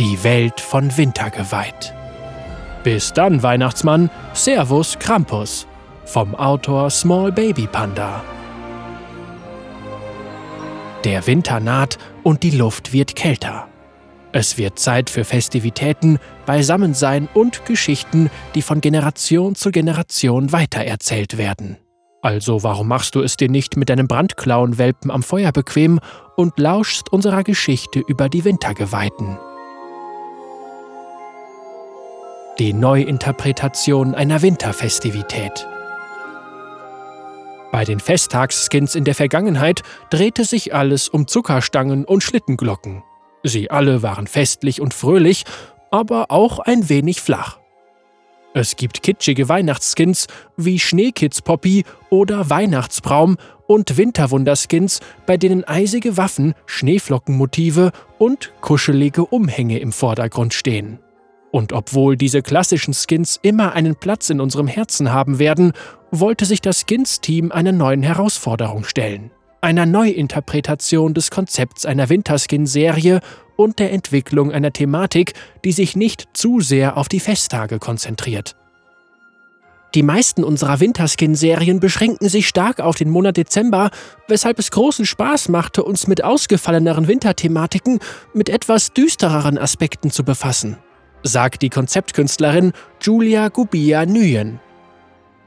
Die Welt von Winter geweiht. Bis dann, Weihnachtsmann. Servus Krampus. Vom Autor Small Baby Panda. Der Winter naht und die Luft wird kälter. Es wird Zeit für Festivitäten, Beisammensein und Geschichten, die von Generation zu Generation weitererzählt werden. Also warum machst du es dir nicht mit deinem Brandklauenwelpen am Feuer bequem und lauschst unserer Geschichte über die Wintergeweihten? Die Neuinterpretation einer Winterfestivität. Bei den Festtagsskins in der Vergangenheit drehte sich alles um Zuckerstangen und Schlittenglocken. Sie alle waren festlich und fröhlich, aber auch ein wenig flach. Es gibt kitschige Weihnachtsskins wie Schneekids Poppy oder Weihnachtsbraum und Winterwunderskins, bei denen eisige Waffen, Schneeflockenmotive und kuschelige Umhänge im Vordergrund stehen. Und obwohl diese klassischen Skins immer einen Platz in unserem Herzen haben werden, wollte sich das Skins-Team einer neuen Herausforderung stellen. Einer Neuinterpretation des Konzepts einer Winterskin-Serie und der Entwicklung einer Thematik, die sich nicht zu sehr auf die Festtage konzentriert. Die meisten unserer Winterskin-Serien beschränken sich stark auf den Monat Dezember, weshalb es großen Spaß machte, uns mit ausgefalleneren Winterthematiken mit etwas düstereren Aspekten zu befassen, sagt die Konzeptkünstlerin Julia Gubia Nguyen.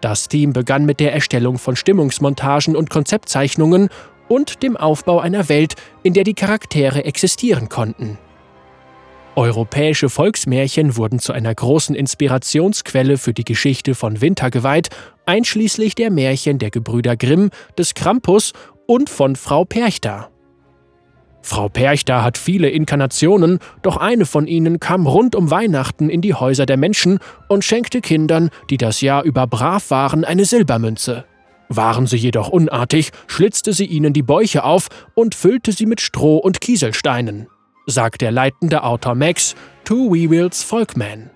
Das Team begann mit der Erstellung von Stimmungsmontagen und Konzeptzeichnungen und dem Aufbau einer Welt, in der die Charaktere existieren konnten. Europäische Volksmärchen wurden zu einer großen Inspirationsquelle für die Geschichte von Winter geweiht, einschließlich der Märchen der Gebrüder Grimm, des Krampus und von Frau Perchta. Frau Perchta hat viele Inkarnationen, doch eine von ihnen kam rund um Weihnachten in die Häuser der Menschen und schenkte Kindern, die das Jahr über brav waren, eine Silbermünze. Waren sie jedoch unartig, schlitzte sie ihnen die Bäuche auf und füllte sie mit Stroh und Kieselsteinen, sagt der leitende Autor Max Two Weevils Folkman.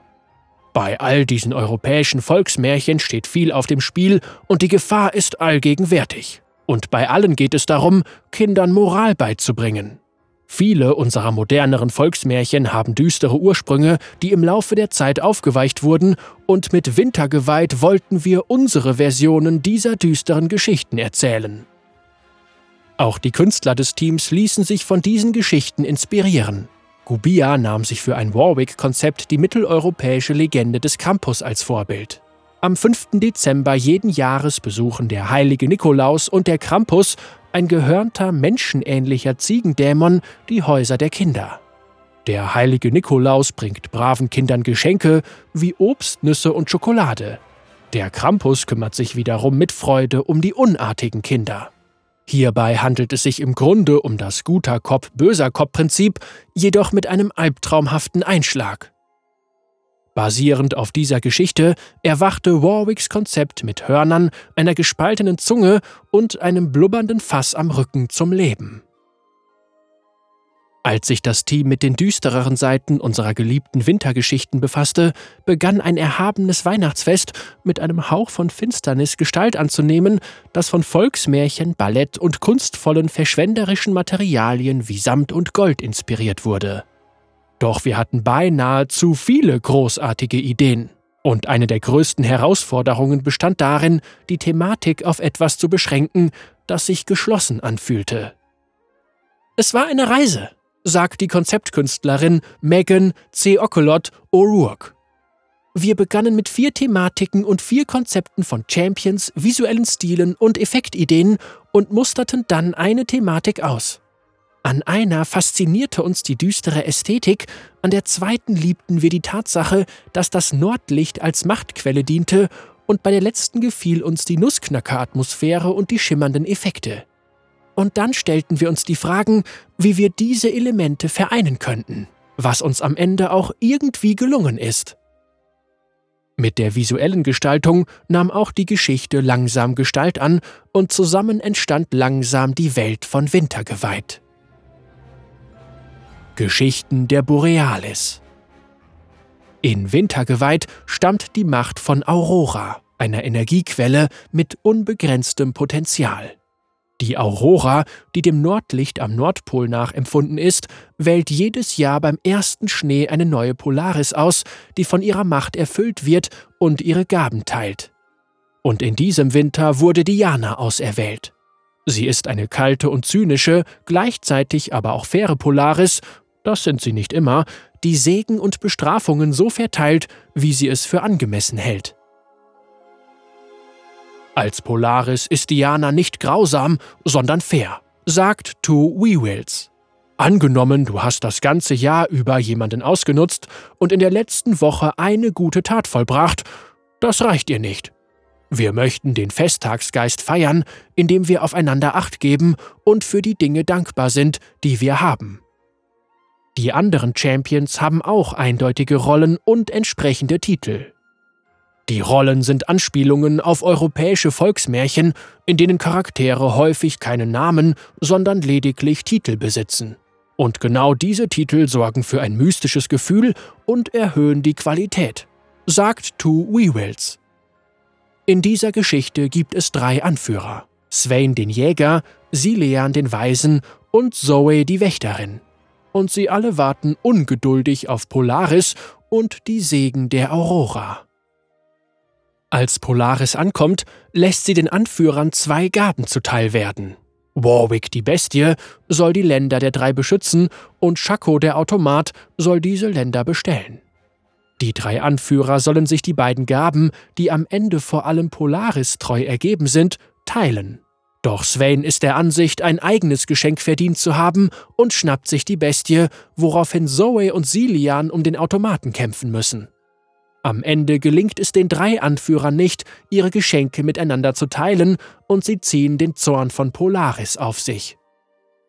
Bei all diesen europäischen Volksmärchen steht viel auf dem Spiel und die Gefahr ist allgegenwärtig. Und bei allen geht es darum, Kindern Moral beizubringen. Viele unserer moderneren Volksmärchen haben düstere Ursprünge, die im Laufe der Zeit aufgeweicht wurden, und mit Wintergeweiht wollten wir unsere Versionen dieser düsteren Geschichten erzählen. Auch die Künstler des Teams ließen sich von diesen Geschichten inspirieren. Gubia nahm sich für ein Warwick-Konzept die mitteleuropäische Legende des Krampus als Vorbild. Am 5. Dezember jeden Jahres besuchen der heilige Nikolaus und der Krampus ein gehörnter, menschenähnlicher Ziegendämon, die Häuser der Kinder. Der heilige Nikolaus bringt braven Kindern Geschenke wie Obst, Nüsse und Schokolade. Der Krampus kümmert sich wiederum mit Freude um die unartigen Kinder. Hierbei handelt es sich im Grunde um das guter Kopf böser Kopf Prinzip, jedoch mit einem albtraumhaften Einschlag. Basierend auf dieser Geschichte erwachte Warwicks Konzept mit Hörnern, einer gespaltenen Zunge und einem blubbernden Fass am Rücken zum Leben. Als sich das Team mit den düstereren Seiten unserer geliebten Wintergeschichten befasste, begann ein erhabenes Weihnachtsfest mit einem Hauch von Finsternis Gestalt anzunehmen, das von Volksmärchen, Ballett und kunstvollen verschwenderischen Materialien wie Samt und Gold inspiriert wurde. Doch wir hatten beinahe zu viele großartige Ideen. Und eine der größten Herausforderungen bestand darin, die Thematik auf etwas zu beschränken, das sich geschlossen anfühlte. Es war eine Reise, sagt die Konzeptkünstlerin Megan C. Ocolot O'Rourke. Wir begannen mit vier Thematiken und vier Konzepten von Champions, visuellen Stilen und Effektideen und musterten dann eine Thematik aus. An einer faszinierte uns die düstere Ästhetik, an der zweiten liebten wir die Tatsache, dass das Nordlicht als Machtquelle diente, und bei der letzten gefiel uns die Nussknacker-Atmosphäre und die schimmernden Effekte. Und dann stellten wir uns die Fragen, wie wir diese Elemente vereinen könnten, was uns am Ende auch irgendwie gelungen ist. Mit der visuellen Gestaltung nahm auch die Geschichte langsam Gestalt an und zusammen entstand langsam die Welt von Winter geweiht. Geschichten der Borealis. In Wintergeweiht stammt die Macht von Aurora, einer Energiequelle mit unbegrenztem Potenzial. Die Aurora, die dem Nordlicht am Nordpol nachempfunden ist, wählt jedes Jahr beim ersten Schnee eine neue Polaris aus, die von ihrer Macht erfüllt wird und ihre Gaben teilt. Und in diesem Winter wurde Diana auserwählt. Sie ist eine kalte und zynische, gleichzeitig aber auch faire Polaris, das sind sie nicht immer, die Segen und Bestrafungen so verteilt, wie sie es für angemessen hält. Als Polaris ist Diana nicht grausam, sondern fair, sagt To Weewills. Angenommen, du hast das ganze Jahr über jemanden ausgenutzt und in der letzten Woche eine gute Tat vollbracht, das reicht ihr nicht. Wir möchten den Festtagsgeist feiern, indem wir aufeinander acht geben und für die Dinge dankbar sind, die wir haben. Die anderen Champions haben auch eindeutige Rollen und entsprechende Titel. Die Rollen sind Anspielungen auf europäische Volksmärchen, in denen Charaktere häufig keinen Namen, sondern lediglich Titel besitzen. Und genau diese Titel sorgen für ein mystisches Gefühl und erhöhen die Qualität, sagt Two Weewills. In dieser Geschichte gibt es drei Anführer: Swain den Jäger, Silean den Weisen und Zoe die Wächterin. Und sie alle warten ungeduldig auf Polaris und die Segen der Aurora. Als Polaris ankommt, lässt sie den Anführern zwei Gaben zuteil werden. Warwick, die Bestie, soll die Länder der drei beschützen und Shaco, der Automat, soll diese Länder bestellen. Die drei Anführer sollen sich die beiden Gaben, die am Ende vor allem Polaris treu ergeben sind, teilen. Doch Swain ist der Ansicht, ein eigenes Geschenk verdient zu haben und schnappt sich die Bestie, woraufhin Zoe und Silian um den Automaten kämpfen müssen. Am Ende gelingt es den drei Anführern nicht, ihre Geschenke miteinander zu teilen, und sie ziehen den Zorn von Polaris auf sich.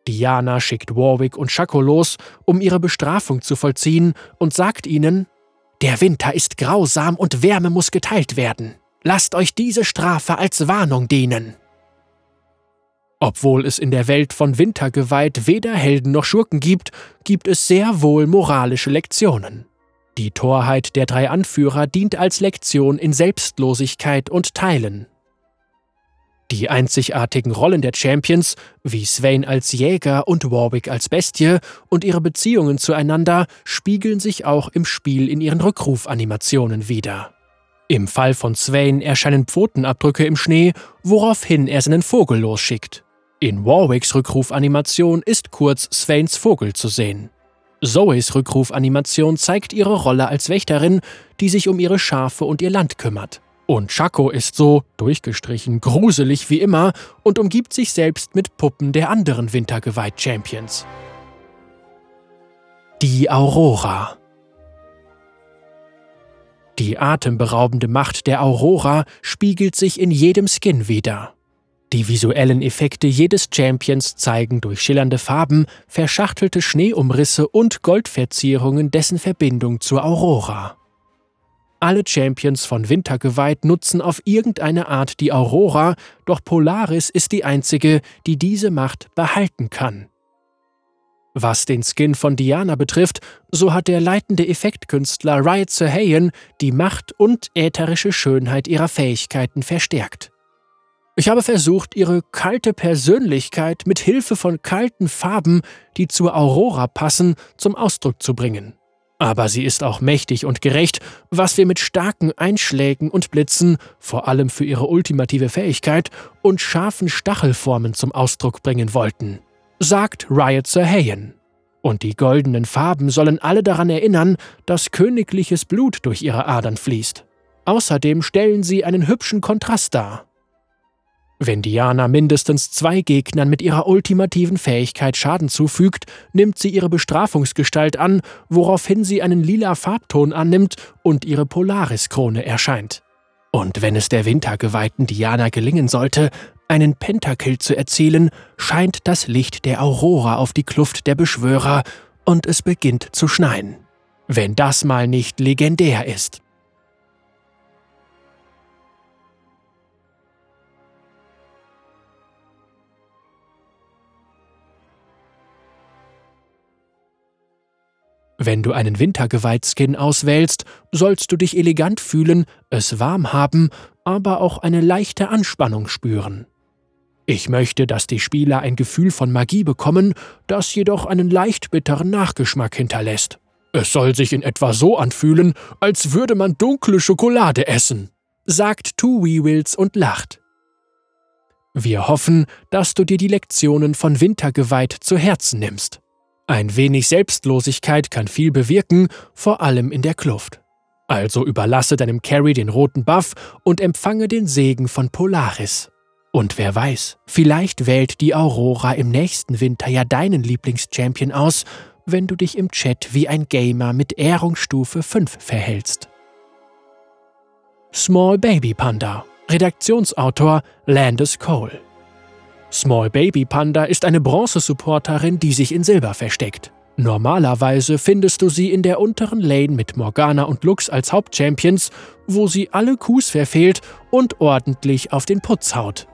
Diana schickt Warwick und Shaco los, um ihre Bestrafung zu vollziehen, und sagt ihnen: Der Winter ist grausam und Wärme muss geteilt werden. Lasst euch diese Strafe als Warnung dienen. Obwohl es in der Welt von Wintergeweiht weder Helden noch Schurken gibt, gibt es sehr wohl moralische Lektionen. Die Torheit der drei Anführer dient als Lektion in Selbstlosigkeit und Teilen. Die einzigartigen Rollen der Champions, wie Swain als Jäger und Warwick als Bestie, und ihre Beziehungen zueinander spiegeln sich auch im Spiel in ihren Rückrufanimationen wider. Im Fall von Swain erscheinen Pfotenabdrücke im Schnee, woraufhin er seinen Vogel losschickt. In Warwicks Rückrufanimation ist kurz Swains Vogel zu sehen. Zoes Rückrufanimation zeigt ihre Rolle als Wächterin, die sich um ihre Schafe und ihr Land kümmert. Und Chaco ist so, durchgestrichen, gruselig wie immer und umgibt sich selbst mit Puppen der anderen Wintergeweiht-Champions. Die Aurora Die atemberaubende Macht der Aurora spiegelt sich in jedem Skin wider. Die visuellen Effekte jedes Champions zeigen durch schillernde Farben, verschachtelte Schneeumrisse und Goldverzierungen dessen Verbindung zur Aurora. Alle Champions von Wintergeweiht nutzen auf irgendeine Art die Aurora, doch Polaris ist die einzige, die diese Macht behalten kann. Was den Skin von Diana betrifft, so hat der leitende Effektkünstler Riot Sahayan die Macht und ätherische Schönheit ihrer Fähigkeiten verstärkt. Ich habe versucht, ihre kalte Persönlichkeit mit Hilfe von kalten Farben, die zur Aurora passen, zum Ausdruck zu bringen. Aber sie ist auch mächtig und gerecht, was wir mit starken Einschlägen und Blitzen, vor allem für ihre ultimative Fähigkeit, und scharfen Stachelformen zum Ausdruck bringen wollten, sagt Riot Sahayan. Und die goldenen Farben sollen alle daran erinnern, dass königliches Blut durch ihre Adern fließt. Außerdem stellen sie einen hübschen Kontrast dar. Wenn Diana mindestens zwei Gegnern mit ihrer ultimativen Fähigkeit Schaden zufügt, nimmt sie ihre Bestrafungsgestalt an, woraufhin sie einen lila Farbton annimmt und ihre Polaris-Krone erscheint. Und wenn es der wintergeweihten Diana gelingen sollte, einen Pentakill zu erzielen, scheint das Licht der Aurora auf die Kluft der Beschwörer und es beginnt zu schneien. Wenn das mal nicht legendär ist. Wenn du einen Wintergeweihtskin auswählst, sollst du dich elegant fühlen, es warm haben, aber auch eine leichte Anspannung spüren. Ich möchte, dass die Spieler ein Gefühl von Magie bekommen, das jedoch einen leicht bitteren Nachgeschmack hinterlässt. Es soll sich in etwa so anfühlen, als würde man dunkle Schokolade essen, sagt Two Wheels und lacht. Wir hoffen, dass du dir die Lektionen von Wintergeweiht zu Herzen nimmst. Ein wenig Selbstlosigkeit kann viel bewirken, vor allem in der Kluft. Also überlasse deinem Carry den roten Buff und empfange den Segen von Polaris. Und wer weiß, vielleicht wählt die Aurora im nächsten Winter ja deinen Lieblingschampion aus, wenn du dich im Chat wie ein Gamer mit Ehrungsstufe 5 verhältst. Small Baby Panda Redaktionsautor Landis Cole. Small Baby Panda ist eine Bronze-Supporterin, die sich in Silber versteckt. Normalerweise findest du sie in der unteren Lane mit Morgana und Lux als Hauptchampions, wo sie alle Coups verfehlt und ordentlich auf den Putz haut.